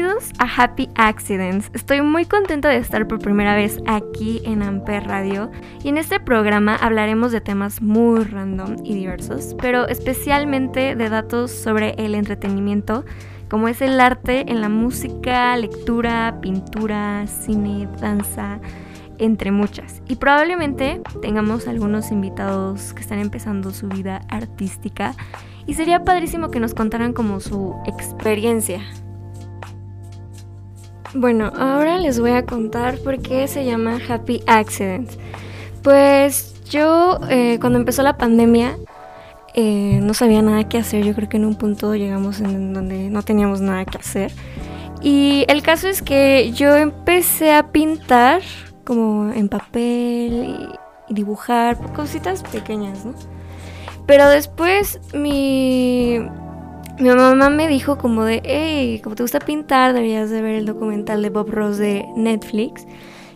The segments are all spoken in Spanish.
bienvenidos a Happy Accidents. Estoy muy contenta de estar por primera vez aquí en Amper Radio y en este programa hablaremos de temas muy random y diversos, pero especialmente de datos sobre el entretenimiento, como es el arte en la música, lectura, pintura, cine, danza, entre muchas. Y probablemente tengamos algunos invitados que están empezando su vida artística y sería padrísimo que nos contaran como su experiencia. Bueno, ahora les voy a contar por qué se llama Happy Accident. Pues yo eh, cuando empezó la pandemia eh, no sabía nada que hacer. Yo creo que en un punto llegamos en donde no teníamos nada que hacer. Y el caso es que yo empecé a pintar como en papel y dibujar cositas pequeñas, ¿no? Pero después mi, mi mamá me dijo como de, hey, como te gusta pintar, deberías de ver el documental de Bob Ross de Netflix.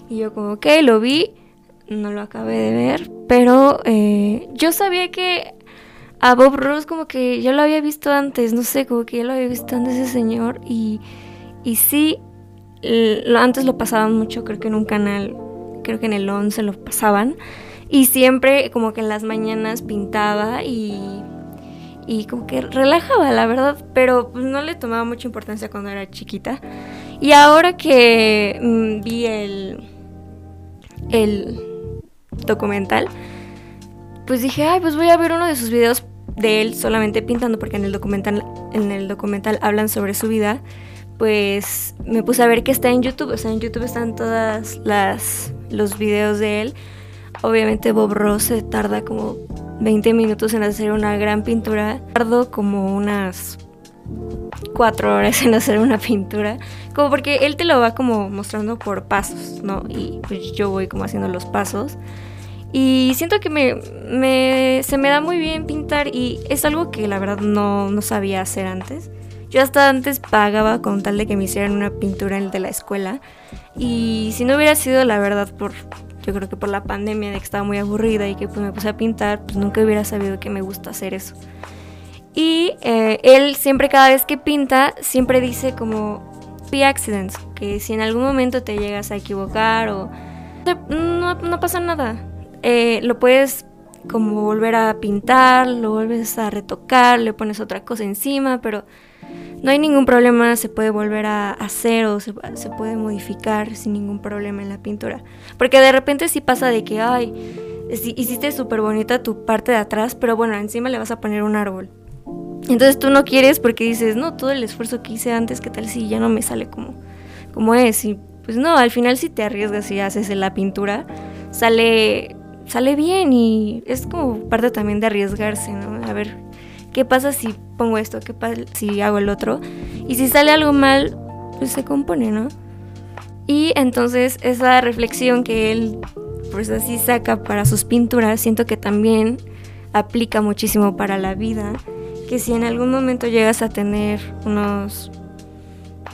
Y yo como, ok, lo vi, no lo acabé de ver, pero eh, yo sabía que a Bob Ross como que yo lo había visto antes, no sé, como que ya lo había visto antes ese señor y, y sí, antes lo pasaban mucho, creo que en un canal, creo que en el 11 lo pasaban. Y siempre como que en las mañanas pintaba y, y como que relajaba, la verdad, pero pues, no le tomaba mucha importancia cuando era chiquita. Y ahora que mm, vi el, el documental, pues dije, ay, pues voy a ver uno de sus videos de él solamente pintando, porque en el documental, en el documental hablan sobre su vida. Pues me puse a ver que está en YouTube, o sea, en YouTube están todas las los videos de él Obviamente Bob Ross se tarda como 20 minutos en hacer una gran pintura. Tardo como unas 4 horas en hacer una pintura. Como porque él te lo va como mostrando por pasos, ¿no? Y pues yo voy como haciendo los pasos. Y siento que me, se me da muy bien pintar y es algo que la verdad no, no sabía hacer antes. Yo hasta antes pagaba con tal de que me hicieran una pintura de la escuela. Y si no hubiera sido la verdad por yo creo que por la pandemia de que estaba muy aburrida y que pues me puse a pintar, pues nunca hubiera sabido que me gusta hacer eso. Y eh, él siempre cada vez que pinta, siempre dice como be accidents, que si en algún momento te llegas a equivocar o no, no pasa nada, eh, lo puedes como volver a pintar, lo vuelves a retocar, le pones otra cosa encima, pero no hay ningún problema, se puede volver a hacer o se, puede modificar sin ningún problema en la pintura. Porque de repente sí pasa de que, ay, hiciste súper bonita tu parte de atrás, pero bueno, encima le vas a poner un árbol. Entonces tú no quieres porque dices, no, todo el esfuerzo que hice antes, ¿qué tal si ya no me sale como, como es? Y pues no, al final si te arriesgas y haces la pintura, sale, sale bien y es como parte también de arriesgarse, ¿no? A ver ¿Qué pasa si pongo esto? ¿Qué pasa si hago el otro? Y si sale algo mal, pues se compone, ¿no? Y entonces esa reflexión que él pues así saca para sus pinturas, siento que también aplica muchísimo para la vida, que si en algún momento llegas a tener unos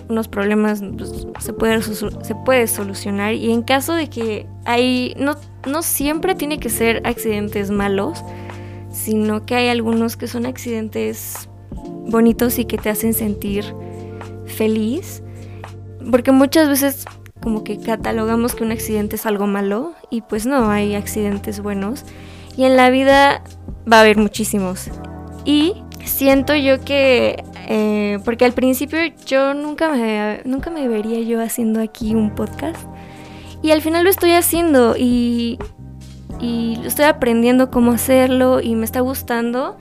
unos problemas pues, se puede se puede solucionar y en caso de que hay no no siempre tiene que ser accidentes malos, sino que hay algunos que son accidentes bonitos y que te hacen sentir feliz, porque muchas veces como que catalogamos que un accidente es algo malo y pues no, hay accidentes buenos. Y en la vida va a haber muchísimos. Y siento yo que, eh, porque al principio yo nunca me, nunca me vería yo haciendo aquí un podcast. Y al final lo estoy haciendo y y estoy aprendiendo cómo hacerlo y me está gustando.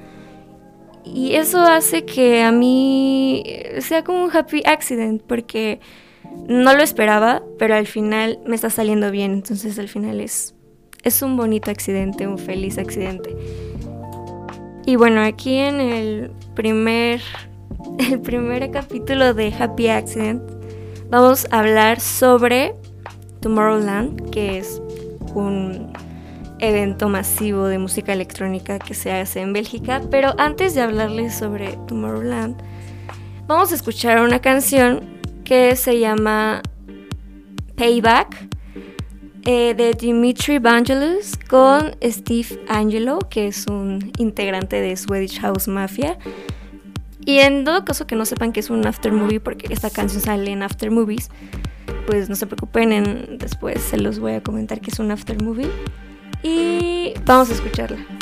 Y eso hace que a mí sea como un happy accident porque no lo esperaba, pero al final me está saliendo bien. Entonces al final es, es un bonito accidente, un feliz accidente. Y bueno, aquí en el primer, el primer capítulo de Happy Accident vamos a hablar sobre Tomorrowland, que es un evento masivo de música electrónica que se hace en Bélgica. Pero antes de hablarles sobre Tomorrowland, vamos a escuchar una canción que se llama Payback eh, de Dimitri Vangelis con Steve Angelo, que es un integrante de Swedish House Mafia. Y en todo caso que no sepan que es un after movie, porque esta canción sale en after movies, pues no se preocupen, después se los voy a comentar que es un after movie. Y vamos a escucharla.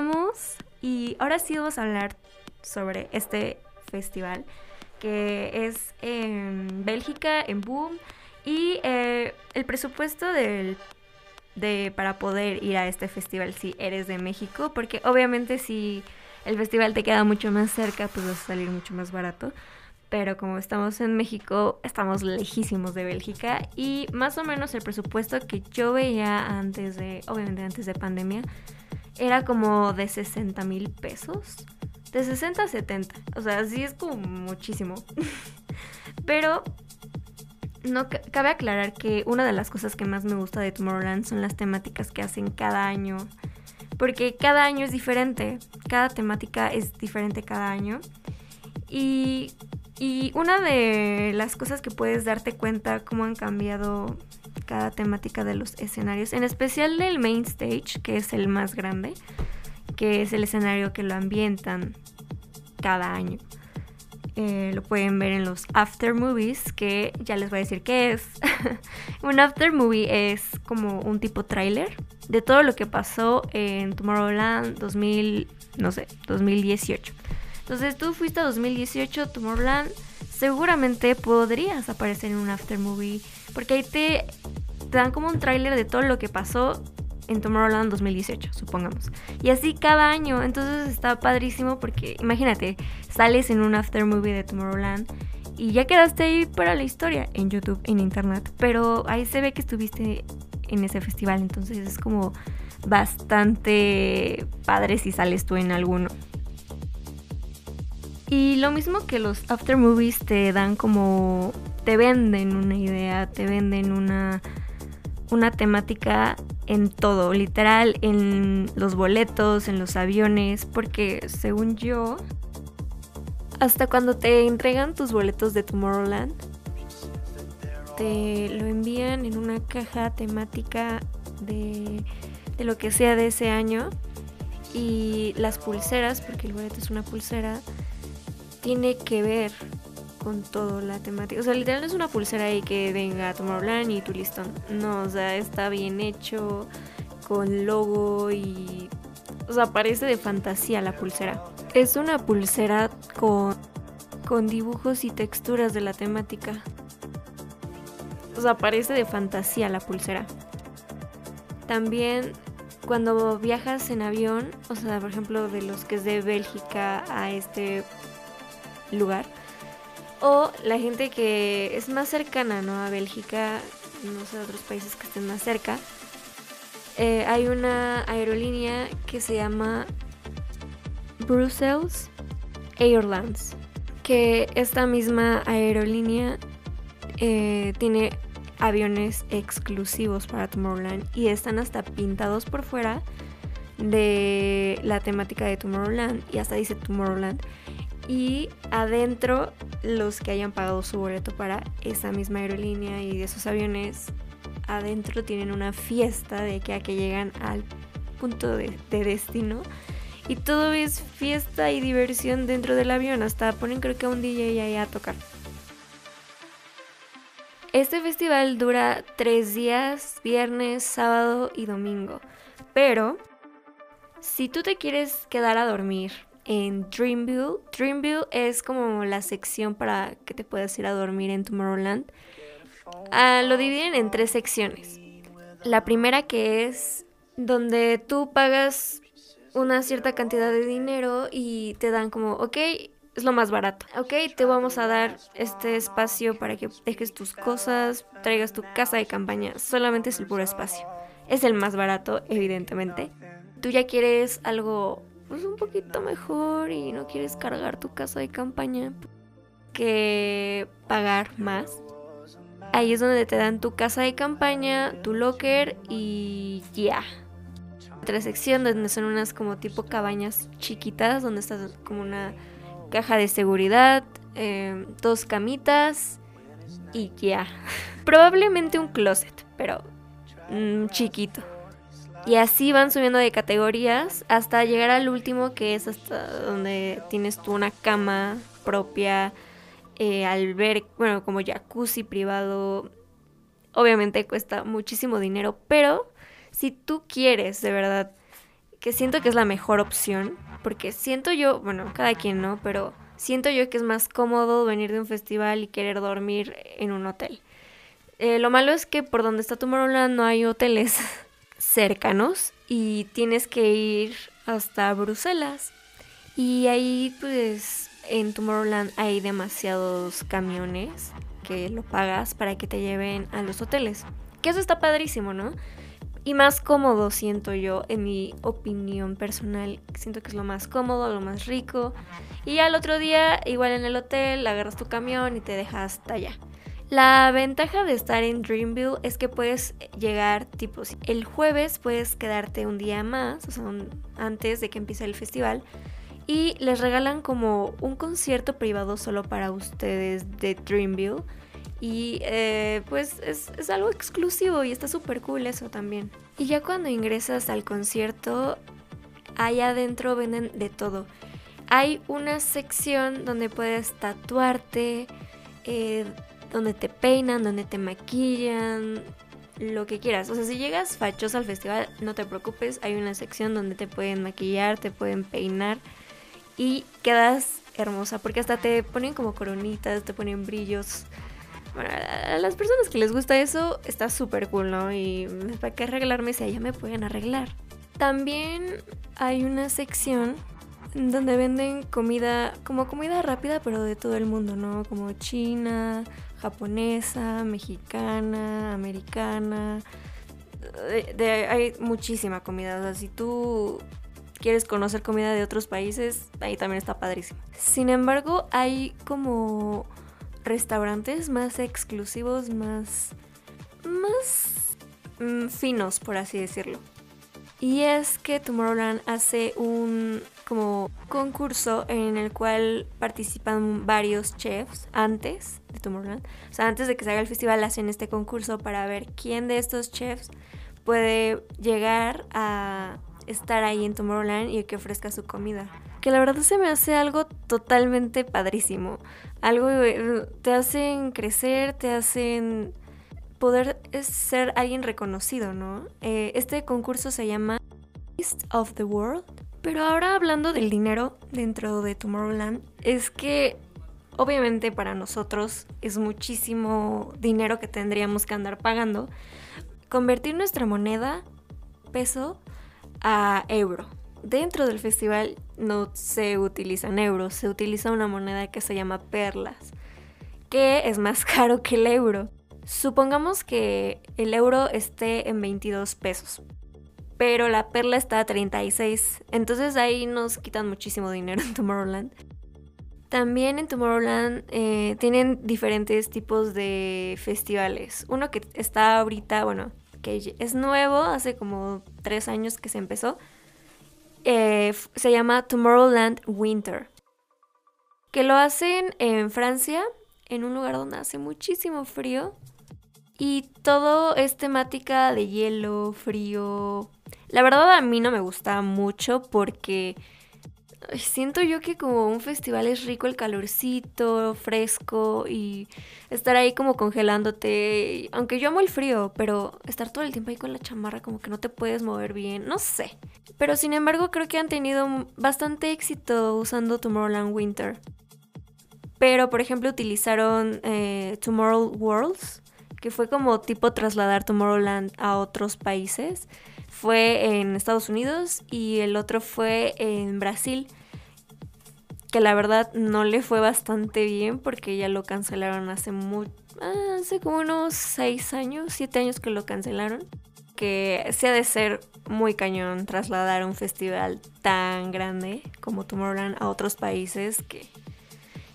Regresamos y ahora sí vamos a hablar sobre este festival que es en Bélgica, en Boom, y eh, el presupuesto del, de, para poder ir a este festival si eres de México, porque obviamente si el festival te queda mucho más cerca, pues va a salir mucho más barato. Pero como estamos en México, estamos lejísimos de Bélgica y más o menos el presupuesto que yo veía antes de, obviamente antes de pandemia, era como de 60 mil pesos. De 60 a 70. O sea, sí es como muchísimo. Pero no cabe aclarar que una de las cosas que más me gusta de Tomorrowland son las temáticas que hacen cada año. Porque cada año es diferente. Cada temática es diferente cada año. Y, y una de las cosas que puedes darte cuenta cómo han cambiado cada temática de los escenarios, en especial del main stage, que es el más grande, que es el escenario que lo ambientan cada año. Eh, lo pueden ver en los after movies, que ya les voy a decir qué es. un after movie es como un tipo tráiler de todo lo que pasó en Tomorrowland 2000, no sé, 2018. Entonces tú fuiste a 2018 Tomorrowland, seguramente podrías aparecer en un after movie, porque ahí te dan como un tráiler de todo lo que pasó en Tomorrowland 2018, supongamos. Y así cada año, entonces está padrísimo porque imagínate, sales en un after movie de Tomorrowland y ya quedaste ahí para la historia en YouTube, en internet, pero ahí se ve que estuviste en ese festival, entonces es como bastante padre si sales tú en alguno. Y lo mismo que los after movies te dan como te venden una idea, te venden una una temática en todo, literal, en los boletos, en los aviones, porque según yo, hasta cuando te entregan tus boletos de Tomorrowland, te lo envían en una caja temática de, de lo que sea de ese año. Y las pulseras, porque el boleto es una pulsera, tiene que ver con todo la temática. O sea, literal no es una pulsera ahí que venga a Tomorrowland y tu listón. No, o sea, está bien hecho, con logo y... O sea, parece de fantasía la pulsera. Es una pulsera con, con dibujos y texturas de la temática. O sea, parece de fantasía la pulsera. También cuando viajas en avión, o sea, por ejemplo, de los que es de Bélgica a este lugar, o la gente que es más cercana ¿no? a Bélgica, no sé, otros países que estén más cerca. Eh, hay una aerolínea que se llama Brussels Airlines, que esta misma aerolínea eh, tiene aviones exclusivos para Tomorrowland y están hasta pintados por fuera de la temática de Tomorrowland y hasta dice Tomorrowland y adentro los que hayan pagado su boleto para esa misma aerolínea y de esos aviones adentro tienen una fiesta de que a que llegan al punto de, destino. Y todo es fiesta y diversión dentro del avión. Hasta ponen creo que a un DJ ahí a tocar. Este festival dura tres días, viernes, sábado y domingo. Pero si tú te quieres quedar a dormir en Dreamville. Dreamville es como la sección para que te puedas ir a dormir en Tomorrowland. Ah, lo dividen en tres secciones. La primera que es donde tú pagas una cierta cantidad de dinero y te dan como, ok, es lo más barato. Ok, te vamos a dar este espacio para que dejes tus cosas, traigas tu casa de campaña. Solamente es el puro espacio. Es el más barato, evidentemente. Tú ya quieres algo pues un poquito mejor y no quieres cargar tu casa de campaña que pagar más. Ahí es donde te dan tu casa de campaña, tu locker y ya. Otra sección donde son unas como tipo cabañas chiquitas, donde está como una caja de seguridad, em, dos camitas y ya. Probablemente un closet, pero mm, chiquito. Y así van subiendo de categorías hasta llegar al último que es hasta donde tienes tú una cama propia, eh, al ver, bueno, como jacuzzi privado. Obviamente cuesta muchísimo dinero, pero si tú quieres de verdad que siento que es la mejor opción, porque siento yo, bueno, cada quien no, pero siento yo que es más cómodo venir de un festival y querer dormir en un hotel. Eh, lo malo es que por donde está Tomorrowland no hay hoteles cercanos y tienes que ir hasta Bruselas. Y ahí pues en Tomorrowland hay demasiados camiones que lo pagas para que te lleven a los hoteles. Que eso está padrísimo, ¿no? Y más cómodo siento yo, en mi opinión personal. Siento que es lo más cómodo, lo más rico. Y al otro día, igual en el hotel, agarras tu camión y te dejas hasta allá. La ventaja de estar en Dreamville es que puedes llegar tipo el jueves puedes quedarte un día más, o sea, antes de que empiece el festival y les regalan como un concierto privado solo para ustedes de Dreamville y eh, pues es, es algo exclusivo y está súper cool eso también. Y ya cuando ingresas al concierto, allá adentro venden de todo. Hay una sección donde puedes tatuarte, eh, donde te peinan, donde te maquillan, lo que quieras. O sea, si llegas fachosa al festival, no te preocupes, hay una sección donde te pueden maquillar, te pueden peinar y quedas hermosa, porque hasta te ponen como coronitas, te ponen brillos. Bueno, a las personas que les gusta eso, está súper cool, ¿no? Y para qué arreglarme si allá me pueden arreglar. También hay una sección donde venden comida, como comida rápida, pero de todo el mundo, ¿no? Como China, japonesa, mexicana, americana. hay muchísima comida. O sea, si tú quieres conocer comida de otros países, ahí también está padrísimo. Sin embargo, hay como restaurantes más exclusivos, más. más. Mm, finos, por así decirlo. Y es que Tomorrowland hace un como concurso en el cual participan varios chefs antes de Tomorrowland. O sea, antes de que se haga el festival hacen este concurso para ver quién de estos chefs puede llegar a estar ahí en Tomorrowland y que ofrezca su comida. Que la verdad se me hace algo totalmente padrísimo. Algo eh, te hacen crecer, te hacen poder ser alguien reconocido, ¿no? Eh, este concurso se llama East of the World. Pero ahora hablando del dinero dentro de Tomorrowland, es que obviamente para nosotros es muchísimo dinero que tendríamos que andar pagando. Convertir nuestra moneda, peso, a euro. Dentro del festival no se utilizan euros, se utiliza una moneda que se llama perlas, que es más caro que el euro. Supongamos que el euro esté en 22 pesos, pero la perla está a 36, entonces ahí nos quitan muchísimo dinero en Tomorrowland. También en Tomorrowland eh, tienen diferentes tipos de festivales. Uno que está ahorita, bueno, que es nuevo, hace como tres años que se empezó. Eh, se llama Tomorrowland Winter. Que lo hacen en Francia, en un lugar donde hace muchísimo frío. Y todo es temática de hielo, frío. La verdad a mí no me gusta mucho porque siento yo que como un festival es rico el calorcito, fresco y estar ahí como congelándote. Aunque yo amo el frío, pero estar todo el tiempo ahí con la chamarra como que no te puedes mover bien, no sé. Pero sin embargo creo que han tenido bastante éxito usando Tomorrowland Winter. Pero por ejemplo utilizaron eh, Tomorrow Worlds, que fue como tipo trasladar Tomorrowland a otros países fue en Estados Unidos y el otro fue en Brasil que la verdad no le fue bastante bien porque ya lo cancelaron hace ah, hace como unos 6 años, 7 años que lo cancelaron. Que se ha de ser muy cañón trasladar un festival tan grande como Tomorrowland a otros países que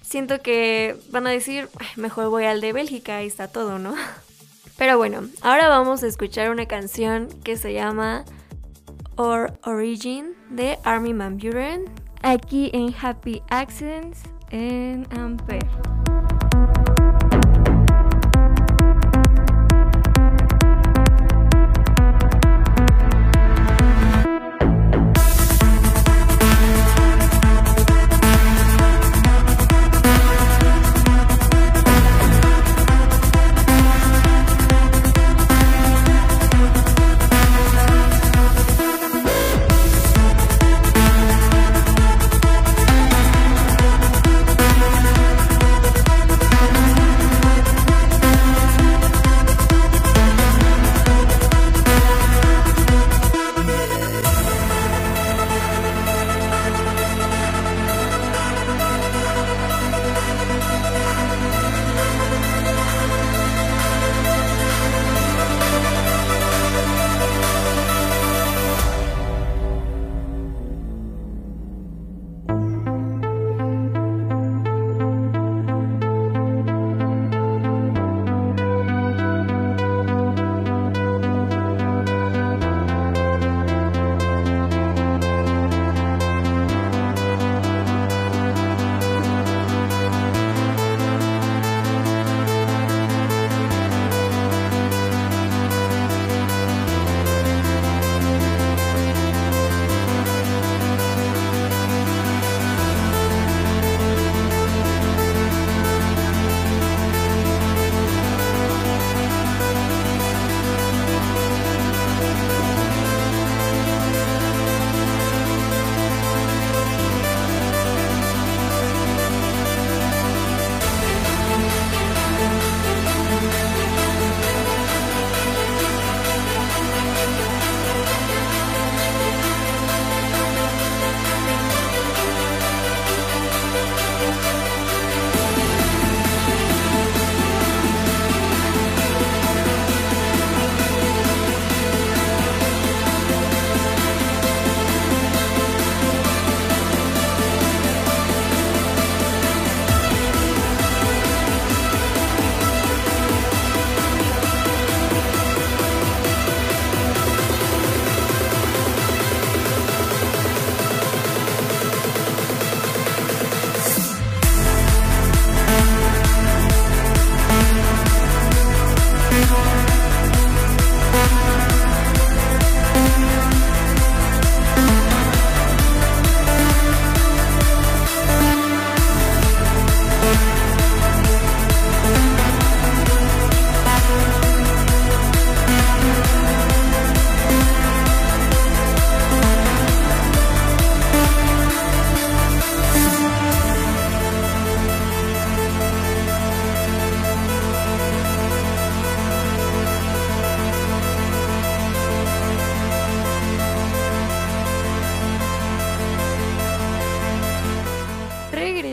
siento que van a decir, mejor voy al de Bélgica, y está todo, ¿no? Pero bueno, ahora vamos a escuchar una canción que se llama Or Origin de Armin Van Buren aquí en Happy Accidents en Ampere.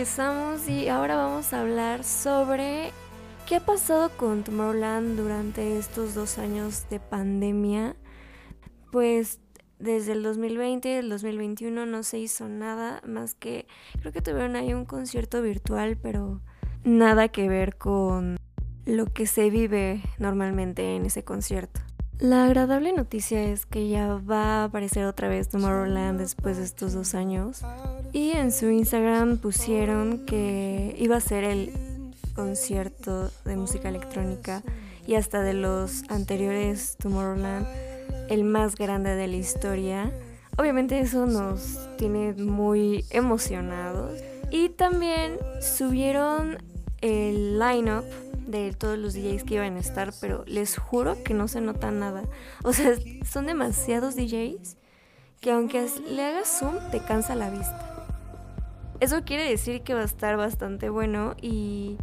Regresamos y ahora vamos a hablar sobre qué ha pasado con Tomorrowland durante estos dos años de pandemia. Pues desde el 2020 y el 2021 no se hizo nada más que creo que tuvieron ahí un concierto virtual, pero nada que ver con lo que se vive normalmente en ese concierto. La agradable noticia es que ya va a aparecer otra vez Tomorrowland después de estos dos años. Y en su Instagram pusieron que iba a ser el concierto de música electrónica y hasta de los anteriores Tomorrowland el más grande de la historia. Obviamente eso nos tiene muy emocionados. Y también subieron el line-up de todos los DJs que iban a estar, pero les juro que no se nota nada. O sea, son demasiados DJs que aunque le hagas zoom te cansa la vista. Eso quiere decir que va a estar bastante bueno y,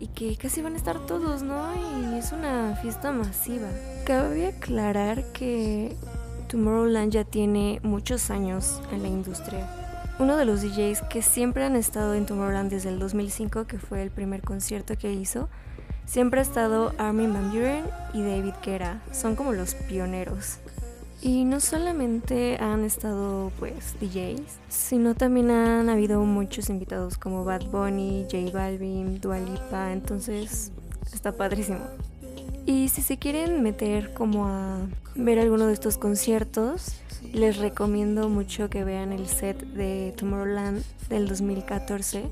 y que casi van a estar todos, ¿no? Y es una fiesta masiva. Cabe aclarar que Tomorrowland ya tiene muchos años en la industria. Uno de los DJs que siempre han estado en Tomorrowland desde el 2005, que fue el primer concierto que hizo, siempre ha estado Armin Van Buren y David Guetta. Son como los pioneros. Y no solamente han estado pues DJs, sino también han habido muchos invitados como Bad Bunny, J Balvin, Dua Lipa, entonces está padrísimo. Y si se quieren meter como a ver alguno de estos conciertos, les recomiendo mucho que vean el set de Tomorrowland del 2014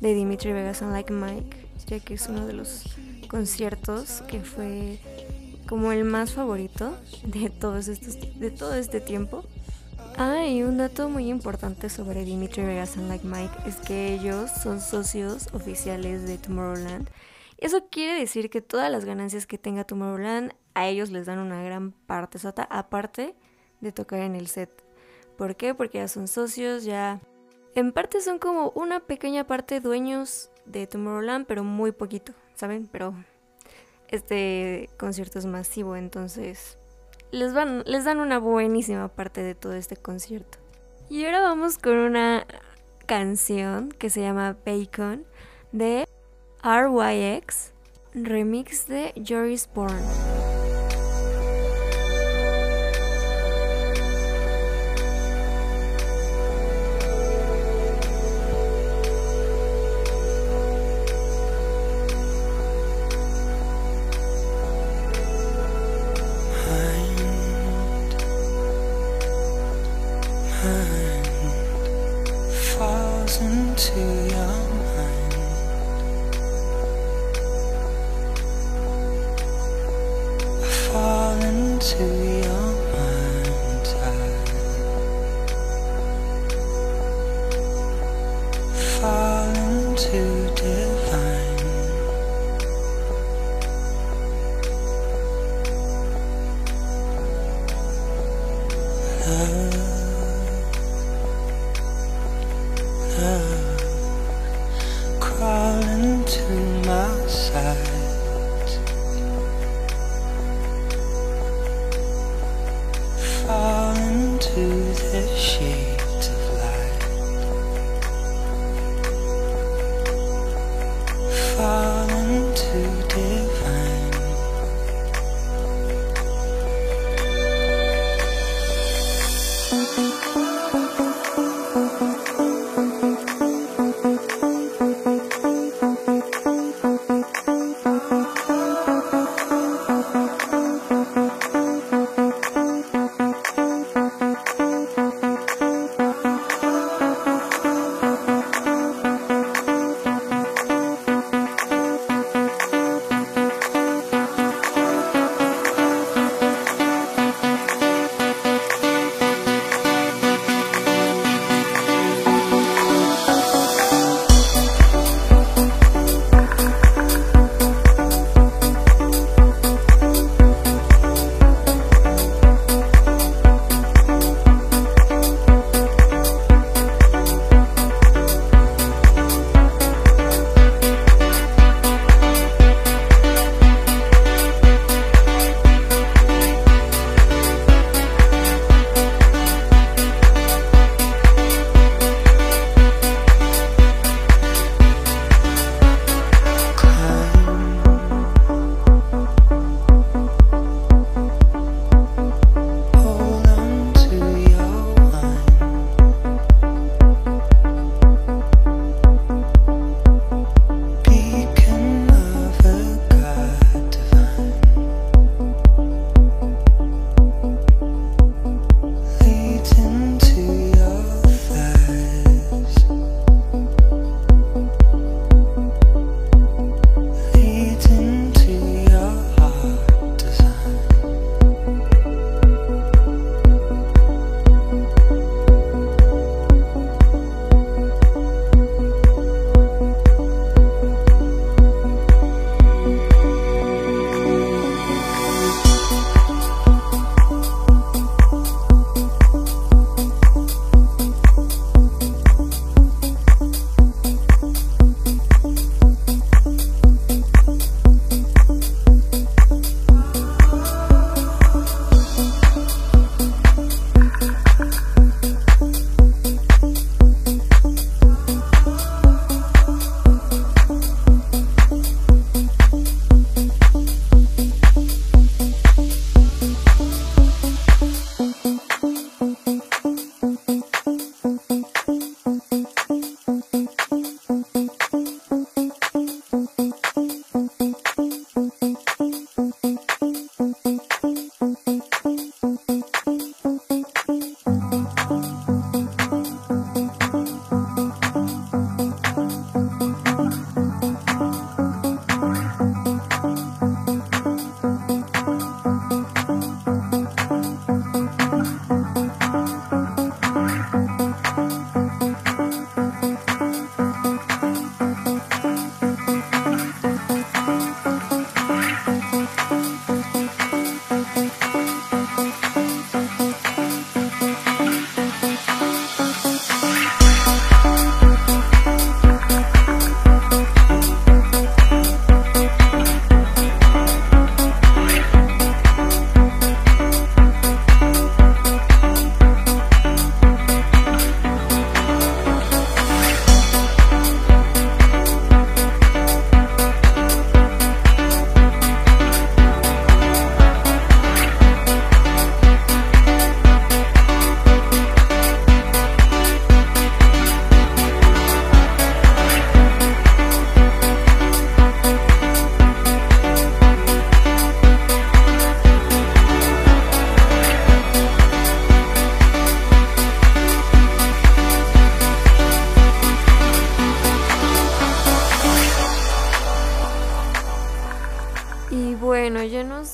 de Dimitri Vegas and Like Mike, ya que es uno de los conciertos que fue como el más favorito de todos estos de todo este tiempo. Ah, y un dato muy importante sobre Dimitri Vegas and Like Mike es que ellos son socios oficiales de Tomorrowland. Eso quiere decir que todas las ganancias que tenga Tomorrowland a ellos les dan una gran parte sota, aparte de tocar en el set. ¿Por qué? Porque ya son socios, ya en parte son como una pequeña parte dueños de Tomorrowland, pero muy poquito, ¿saben? Pero este concierto es masivo, entonces les, les dan una buenísima parte de todo este concierto. Y ahora vamos con una canción que se llama Bacon de RYX, remix de Joris Bourne. into your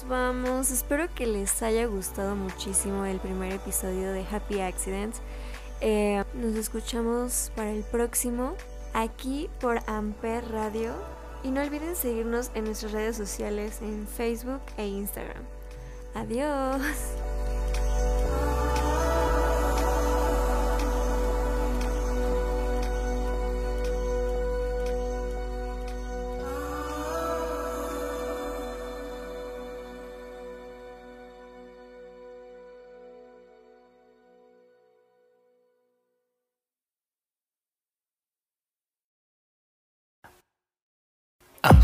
vamos. Espero que les haya gustado muchísimo el primer episodio de Happy Accidents. Eh, nos escuchamos para el próximo aquí por Amper Radio. Y no olviden seguirnos en nuestras redes sociales en Facebook e Instagram. Adiós.